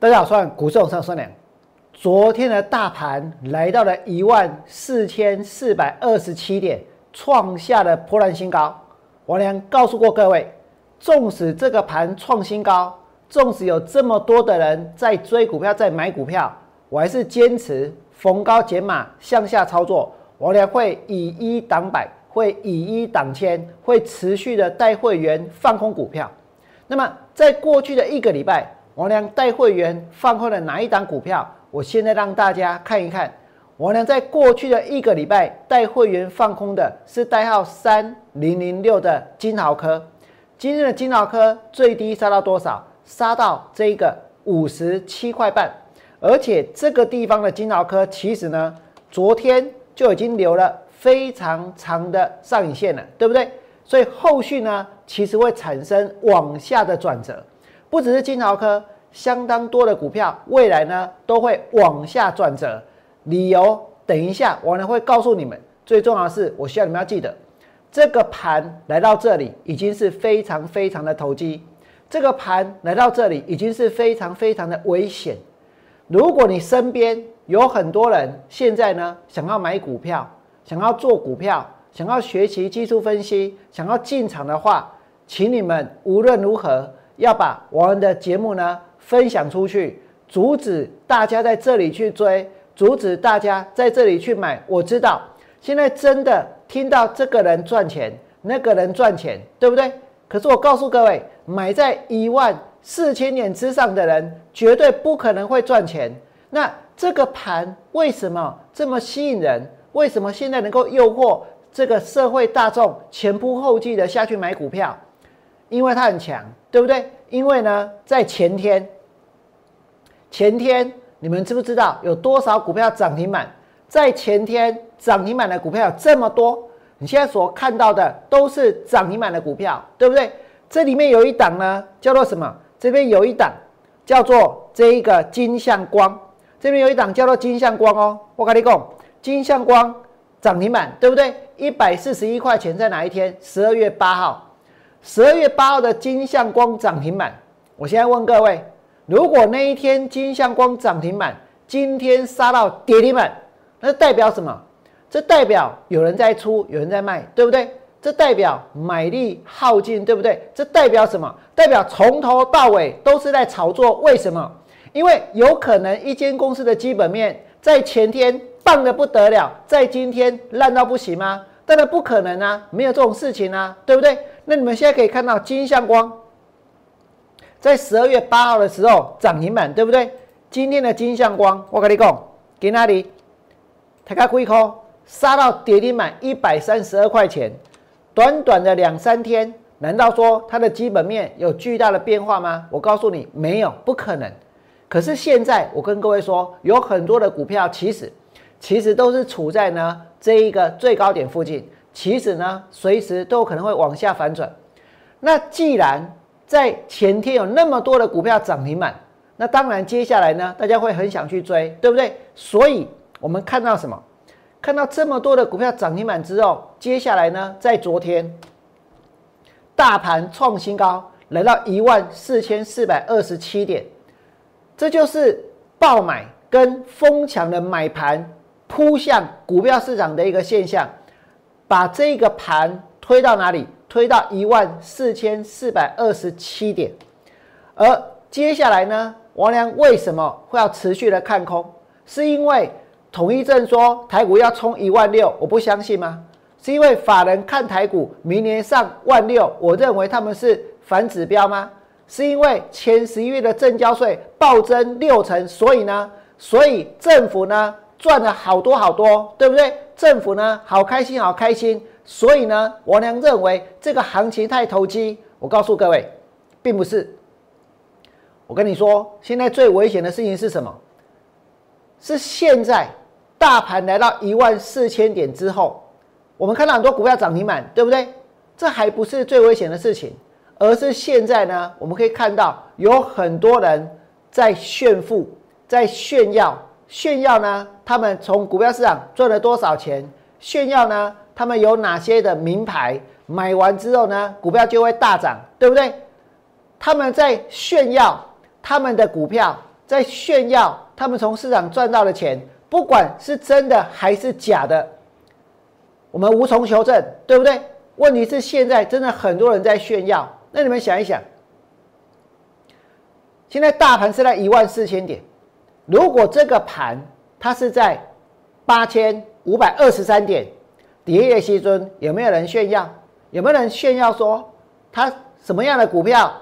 大家好，我是股市永上孙良。昨天的大盘来到了一万四千四百二十七点，创下了破烂新高。王良告诉过各位，纵使这个盘创新高，纵使有这么多的人在追股票、在买股票，我还是坚持逢高减码向下操作。王良会以一挡百，会以一挡千，会持续的带会员放空股票。那么，在过去的一个礼拜，王良带会员放空了哪一档股票？我现在让大家看一看。王良在过去的一个礼拜带会员放空的是代号三零零六的金豪科。今天的金豪科最低杀到多少？杀到这个五十七块半。而且这个地方的金豪科其实呢，昨天就已经留了非常长的上影线了，对不对？所以后续呢，其实会产生往下的转折，不只是金豪科，相当多的股票未来呢都会往下转折。理由等一下我呢会告诉你们。最重要的是，我需要你们要记得，这个盘来到这里已经是非常非常的投机，这个盘来到这里已经是非常非常的危险。如果你身边有很多人现在呢想要买股票，想要做股票。想要学习技术分析，想要进场的话，请你们无论如何要把我们的节目呢分享出去，阻止大家在这里去追，阻止大家在这里去买。我知道现在真的听到这个人赚钱，那个人赚钱，对不对？可是我告诉各位，买在一万四千点之上的人，绝对不可能会赚钱。那这个盘为什么这么吸引人？为什么现在能够诱惑？这个社会大众前仆后继的下去买股票，因为它很强，对不对？因为呢，在前天，前天你们知不知道有多少股票涨停板？在前天涨停板的股票有这么多，你现在所看到的都是涨停板的股票，对不对？这里面有一档呢，叫做什么？这边有一档叫做这一个金相光，这边有一档叫做金相光哦。我跟你讲，金相光。涨停板对不对？一百四十一块钱在哪一天？十二月八号，十二月八号的金相光涨停板。我现在问各位，如果那一天金相光涨停板，今天杀到跌停板，那代表什么？这代表有人在出，有人在卖，对不对？这代表买力耗尽，对不对？这代表什么？代表从头到尾都是在炒作。为什么？因为有可能一间公司的基本面在前天。棒的不得了，在今天烂到不行吗？当然不可能啊，没有这种事情啊，对不对？那你们现在可以看到金相光在十二月八号的时候涨停板，对不对？今天的金相光，我跟你讲，给哪里？他开亏空，杀到跌停板一百三十二块钱，短短的两三天，难道说它的基本面有巨大的变化吗？我告诉你，没有，不可能。可是现在我跟各位说，有很多的股票其实。其实都是处在呢这一个最高点附近，其实呢随时都有可能会往下反转。那既然在前天有那么多的股票涨停板，那当然接下来呢大家会很想去追，对不对？所以我们看到什么？看到这么多的股票涨停板之后，接下来呢在昨天大盘创新高，来到一万四千四百二十七点，这就是爆买跟疯抢的买盘。扑向股票市场的一个现象，把这个盘推到哪里？推到一万四千四百二十七点。而接下来呢，王良为什么会要持续的看空？是因为统一证说台股要冲一万六，我不相信吗？是因为法人看台股明年上万六，我认为他们是反指标吗？是因为前十一月的正交税暴增六成，所以呢？所以政府呢？赚了好多好多，对不对？政府呢，好开心，好开心。所以呢，我娘认为这个行情太投机。我告诉各位，并不是。我跟你说，现在最危险的事情是什么？是现在大盘来到一万四千点之后，我们看到很多股票涨停板，对不对？这还不是最危险的事情，而是现在呢，我们可以看到有很多人在炫富，在炫耀。炫耀呢？他们从股票市场赚了多少钱？炫耀呢？他们有哪些的名牌？买完之后呢，股票就会大涨，对不对？他们在炫耀他们的股票在炫耀他们从市场赚到的钱，不管是真的还是假的，我们无从求证，对不对？问题是现在真的很多人在炫耀，那你们想一想，现在大盘是在一万四千点，如果这个盘它是在八千五百二十三点，跌月西尊，有没有人炫耀？有没有人炫耀说他什么样的股票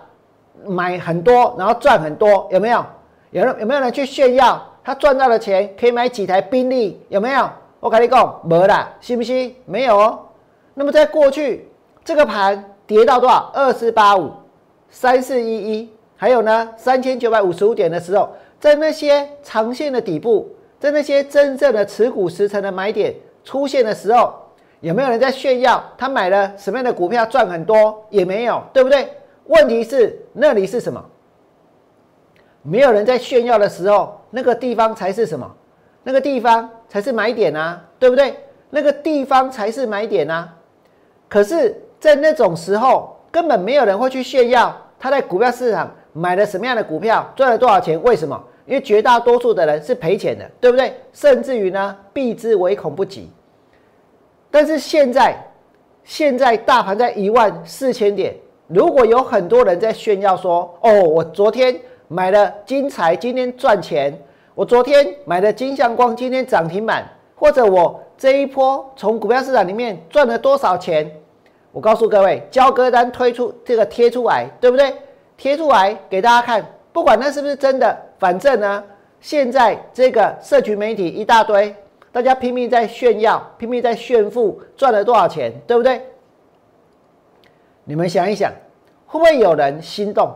买很多，然后赚很多？有没有？有人有没有人去炫耀他赚到的钱可以买几台宾利？有没有？我跟你讲，没啦，信不信？没有哦。那么在过去，这个盘跌到多少？二四八五、三四一一，还有呢三千九百五十五点的时候，在那些长线的底部，在那些真正的持股时成的买点出现的时候，有没有人在炫耀他买了什么样的股票赚很多？也没有，对不对？问题是那里是什么？没有人在炫耀的时候，那个地方才是什么？那个地方才是买点啊，对不对？那个地方才是买点啊。可是，在那种时候，根本没有人会去炫耀他在股票市场买了什么样的股票，赚了多少钱。为什么？因为绝大多数的人是赔钱的，对不对？甚至于呢，避之唯恐不及。但是现在，现在大盘在一万四千点，如果有很多人在炫耀说：“哦，我昨天买了金财，今天赚钱；我昨天买的金相光，今天涨停板；或者我这一波从股票市场里面赚了多少钱。”我告诉各位，交割单推出这个贴出来，对不对？贴出来给大家看，不管那是不是真的，反正呢，现在这个社群媒体一大堆，大家拼命在炫耀，拼命在炫富，赚了多少钱，对不对？你们想一想，会不会有人心动？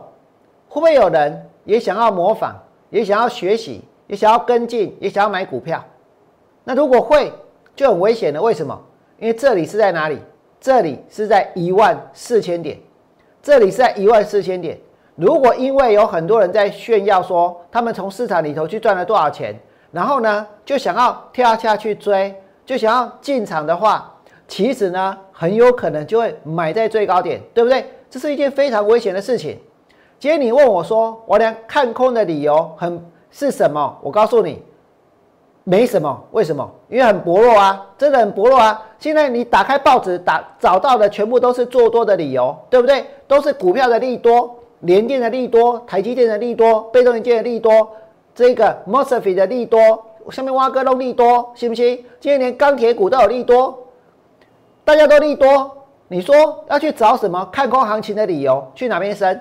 会不会有人也想要模仿，也想要学习，也想要跟进，也想要买股票？那如果会，就很危险了。为什么？因为这里是在哪里？这里是在一万四千点，这里是在一万四千点。如果因为有很多人在炫耀说他们从市场里头去赚了多少钱，然后呢就想要跳下去追，就想要进场的话，其实呢很有可能就会买在最高点，对不对？这是一件非常危险的事情。今天你问我说，我连看空的理由很是什么？我告诉你。没什么，为什么？因为很薄弱啊，真的很薄弱啊。现在你打开报纸，打找到的全部都是做多的理由，对不对？都是股票的利多，联电的利多，台积电的利多，被动元件的利多，这个 Mosfet 的利多，下面挖个洞利多，信不信？今天连钢铁股都有利多，大家都利多，你说要去找什么看空行情的理由？去哪边升？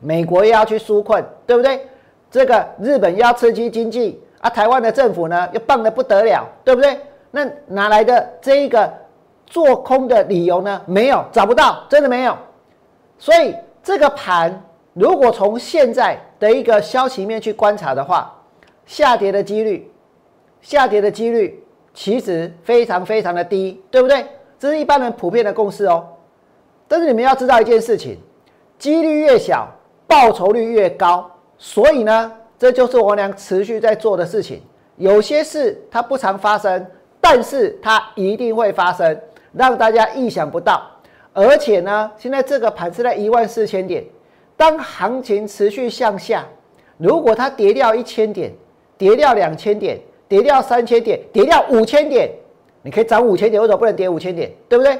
美国又要去纾困，对不对？这个日本要刺激经济。啊，台湾的政府呢又棒的不得了，对不对？那哪来的这一个做空的理由呢？没有，找不到，真的没有。所以这个盘如果从现在的一个消息面去观察的话，下跌的几率，下跌的几率其实非常非常的低，对不对？这是一般人普遍的共识哦。但是你们要知道一件事情，几率越小，报酬率越高。所以呢？这就是我俩持续在做的事情。有些事它不常发生，但是它一定会发生，让大家意想不到。而且呢，现在这个盘是在一万四千点，当行情持续向下，如果它跌掉一千点，跌掉两千点，跌掉三千点，跌掉五千点，你可以涨五千点，为什么不能跌五千点？对不对？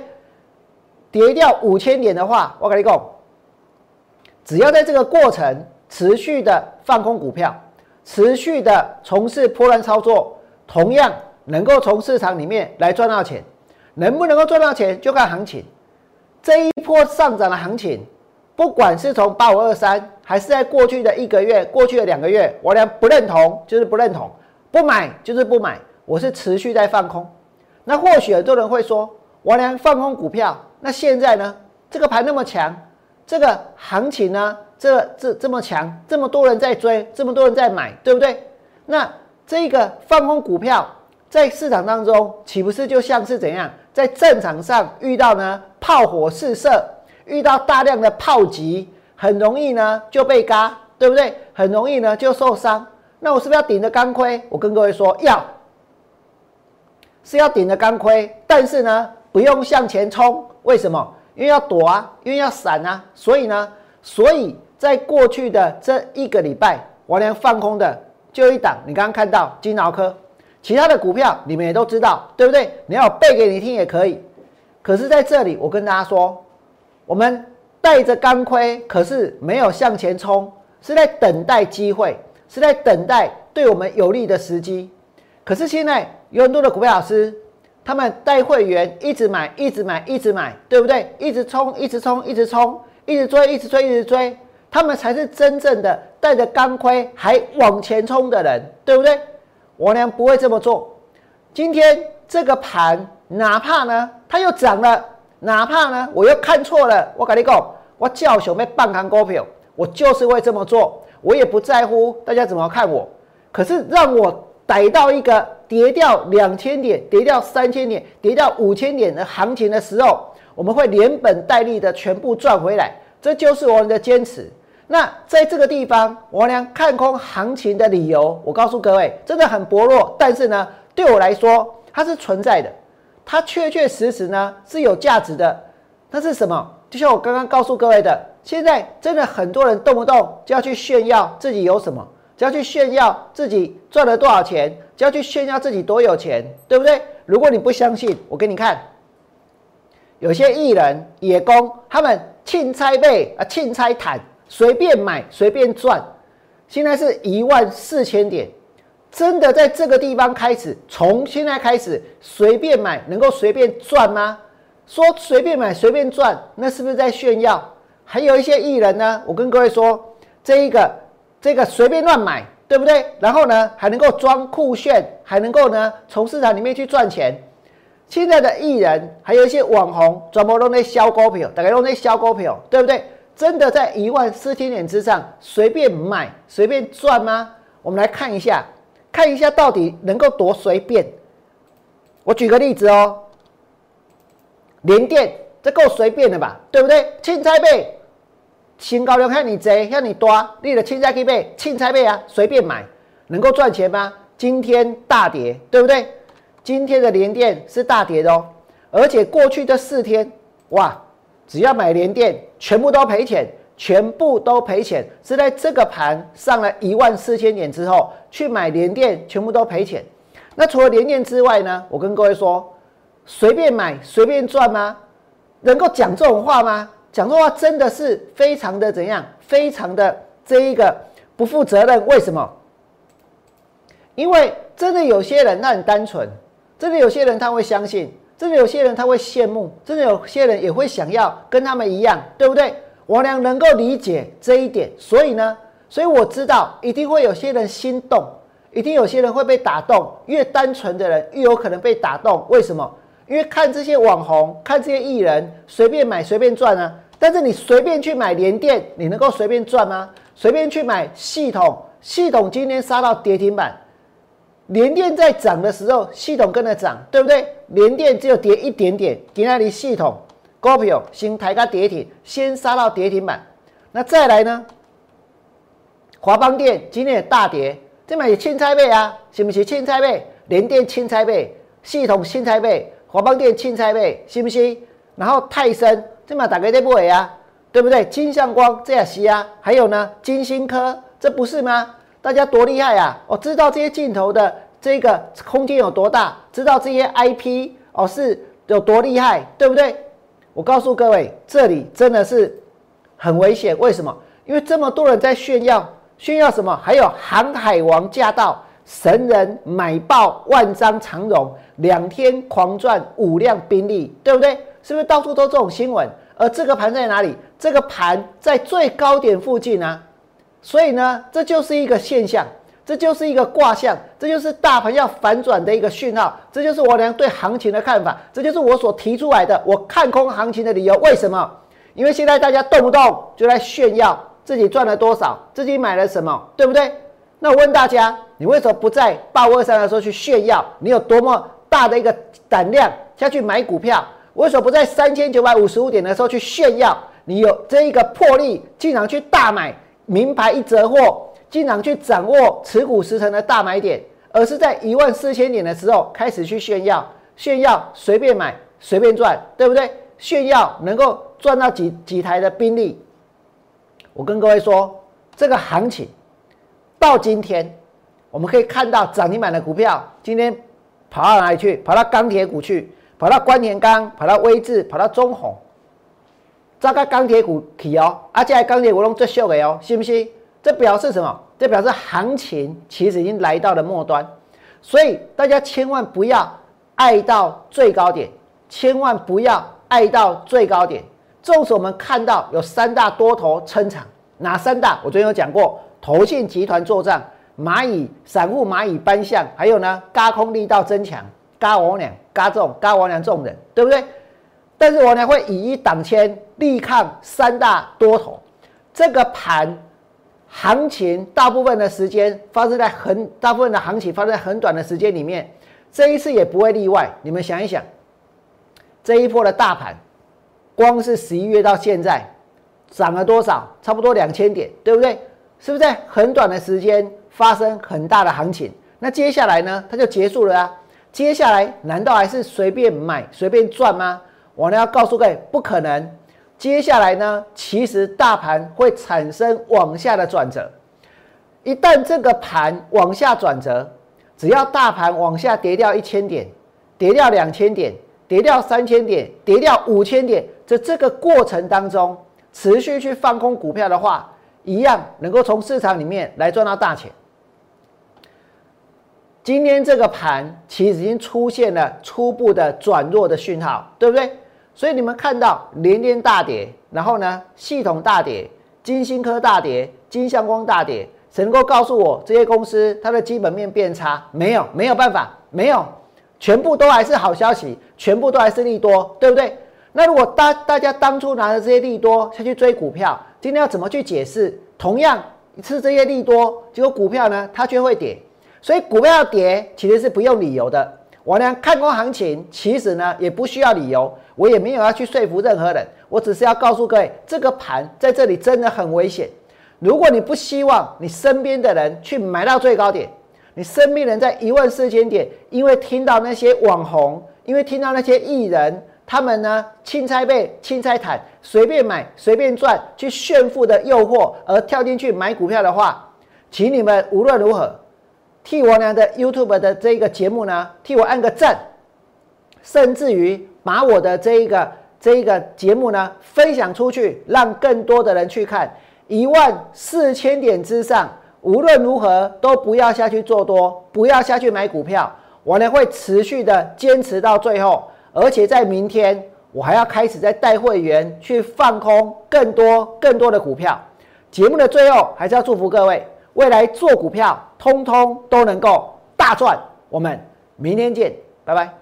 跌掉五千点的话，我跟你讲，只要在这个过程。持续的放空股票，持续的从事破乱操作，同样能够从市场里面来赚到钱。能不能够赚到钱，就看行情。这一波上涨的行情，不管是从八五二三，还是在过去的一个月、过去的两个月，我俩不认同，就是不认同，不买就是不买。我是持续在放空。那或许很多人会说，我俩放空股票，那现在呢？这个盘那么强，这个行情呢？这这这么强，这么多人在追，这么多人在买，对不对？那这个放空股票在市场当中，岂不是就像是怎样，在战场上遇到呢炮火四射，遇到大量的炮击，很容易呢就被嘎，对不对？很容易呢就受伤。那我是不是要顶着钢盔？我跟各位说，要是要顶着钢盔，但是呢不用向前冲，为什么？因为要躲啊，因为要闪啊，所以呢，所以。在过去的这一个礼拜，我连放空的就一档，你刚刚看到金鳌科，其他的股票你们也都知道，对不对？你要背给你听也可以。可是在这里，我跟大家说，我们带着钢盔，可是没有向前冲，是在等待机会，是在等待对我们有利的时机。可是现在有很多的股票老师，他们带会员一直买，一直买，一直买，对不对？一直冲，一直冲，一直冲，一直追，一直追，一直追，他们才是真正的带着钢盔还往前冲的人，对不对？我娘不会这么做。今天这个盘。哪怕呢，它又涨了；哪怕呢，我又看错了。我跟你讲，我叫熊被半行股票，我就是会这么做，我也不在乎大家怎么看我。可是让我逮到一个跌掉两千点、跌掉三千点、跌掉五千点的行情的时候，我们会连本带利的全部赚回来。这就是我们的坚持。那在这个地方，我俩看空行情的理由，我告诉各位，真的很薄弱。但是呢，对我来说，它是存在的。它确确实实呢是有价值的，那是什么？就像我刚刚告诉各位的，现在真的很多人动不动就要去炫耀自己有什么，就要去炫耀自己赚了多少钱，就要去炫耀自己多有钱，对不对？如果你不相信，我给你看，有些艺人、野工，他们钦差背啊，钦差毯，随便买随便赚，现在是一万四千点。真的在这个地方开始，从现在开始随便买，能够随便赚吗？说随便买随便赚，那是不是在炫耀？还有一些艺人呢，我跟各位说，这一个这个随便乱买，对不对？然后呢，还能够装酷炫，还能够呢从市场里面去赚钱。现在的艺人，还有一些网红，专门弄那销股票，大概弄那销股票，对不对？真的在一万四千点之上随便买随便赚吗？我们来看一下。看一下到底能够多随便？我举个例子哦，连电这够随便的吧？对不对？青菜贝，新高量看你贼，看你多，你的青菜可以背，青菜贝啊，随便买，能够赚钱吗？今天大跌，对不对？今天的连电是大跌的哦，而且过去这四天，哇，只要买连电，全部都赔钱。全部都赔钱，是在这个盘上了一万四千点之后去买联电，全部都赔钱。那除了联电之外呢？我跟各位说，随便买随便赚吗？能够讲这种话吗？讲这话真的是非常的怎样？非常的这一个不负责任。为什么？因为真的有些人他很单纯，真的有些人他会相信，真的有些人他会羡慕，真的有些人也会想要跟他们一样，对不对？我俩能够理解这一点，所以呢，所以我知道一定会有些人心动，一定有些人会被打动。越单纯的人越有可能被打动。为什么？因为看这些网红，看这些艺人，随便买随便赚啊。但是你随便去买联电，你能够随便赚吗？随便去买系统，系统今天杀到跌停板，联电在涨的时候，系统跟着涨，对不对？联电只有跌一点点，给那里系统。高票先抬个跌停，先杀到跌停板，那再来呢？华邦电今天也大跌，这嘛也青菜倍啊，是不是青菜倍？联电青菜倍，系统青菜倍，华邦电青菜倍，是不是？然后泰森这嘛大概在不会啊，对不对？金相光这也是啊，还有呢，金星科这不是吗？大家多厉害啊！我知道这些镜头的这个空间有多大，知道这些 IP 哦是有多厉害，对不对？我告诉各位，这里真的是很危险。为什么？因为这么多人在炫耀，炫耀什么？还有航海王驾到，神人买爆万张长荣，两天狂赚五辆宾利，对不对？是不是到处都这种新闻？而这个盘在哪里？这个盘在最高点附近啊。所以呢，这就是一个现象。这就是一个卦象，这就是大盘要反转的一个讯号，这就是我俩对行情的看法，这就是我所提出来的我看空行情的理由。为什么？因为现在大家动不动就在炫耀自己赚了多少，自己买了什么，对不对？那我问大家，你为什么不在八五二三的时候去炫耀你有多么大的一个胆量下去买股票？为什么不在三千九百五十五点的时候去炫耀你有这一个魄力，竟然去大买名牌一折货？经常去掌握持股十成的大买点，而是在一万四千点的时候开始去炫耀，炫耀随便买随便赚，对不对？炫耀能够赚到几几台的宾利。我跟各位说，这个行情到今天，我们可以看到涨停板的股票今天跑到哪里去？跑到钢铁股去，跑到关田钢，跑到威智，跑到中红。这个钢铁股起哦，而且钢铁股拢最秀的哦，信不信？这表示什么？这表示行情其实已经来到了末端，所以大家千万不要爱到最高点，千万不要爱到最高点。纵使我们看到有三大多头撑场，哪三大？我昨天有讲过，投信集团作战，蚂蚁散户蚂蚁搬象，还有呢，嘎空力道增强，嘎王娘，嘎众，嘎王娘众人，对不对？但是我呢会以一挡千，力抗三大多头。这个盘行情大部分的时间发生在很大部分的行情发生在很短的时间里面，这一次也不会例外。你们想一想，这一波的大盘，光是十一月到现在涨了多少？差不多两千点，对不对？是不是在很短的时间发生很大的行情？那接下来呢？它就结束了啊？接下来难道还是随便买随便赚吗？我呢要告诉各位，不可能。接下来呢，其实大盘会产生往下的转折。一旦这个盘往下转折，只要大盘往下跌掉一千点，跌掉两千点，跌掉三千点，跌掉五千点，在这个过程当中持续去放空股票的话，一样能够从市场里面来赚到大钱。今天这个盘其实已经出现了初步的转弱的讯号，对不对？所以你们看到连连大跌，然后呢，系统大跌，金星科大跌，金相光大跌，谁能够告诉我这些公司它的基本面变差？没有，没有办法，没有，全部都还是好消息，全部都还是利多，对不对？那如果大大家当初拿着这些利多下去追股票，今天要怎么去解释？同样是这些利多，结果股票呢，它却会跌，所以股票跌其实是不用理由的。我呢看空行情，其实呢也不需要理由。我也没有要去说服任何人，我只是要告诉各位，这个盘在这里真的很危险。如果你不希望你身边的人去买到最高点，你身边人在一万四千点，因为听到那些网红，因为听到那些艺人，他们呢青菜背、青菜毯，随便买、随便赚，去炫富的诱惑而跳进去买股票的话，请你们无论如何替我俩的 YouTube 的这个节目呢，替我按个赞，甚至于。把我的这一个这一个节目呢分享出去，让更多的人去看。一万四千点之上，无论如何都不要下去做多，不要下去买股票。我呢会持续的坚持到最后，而且在明天我还要开始在带会员去放空更多更多的股票。节目的最后还是要祝福各位，未来做股票通通都能够大赚。我们明天见，拜拜。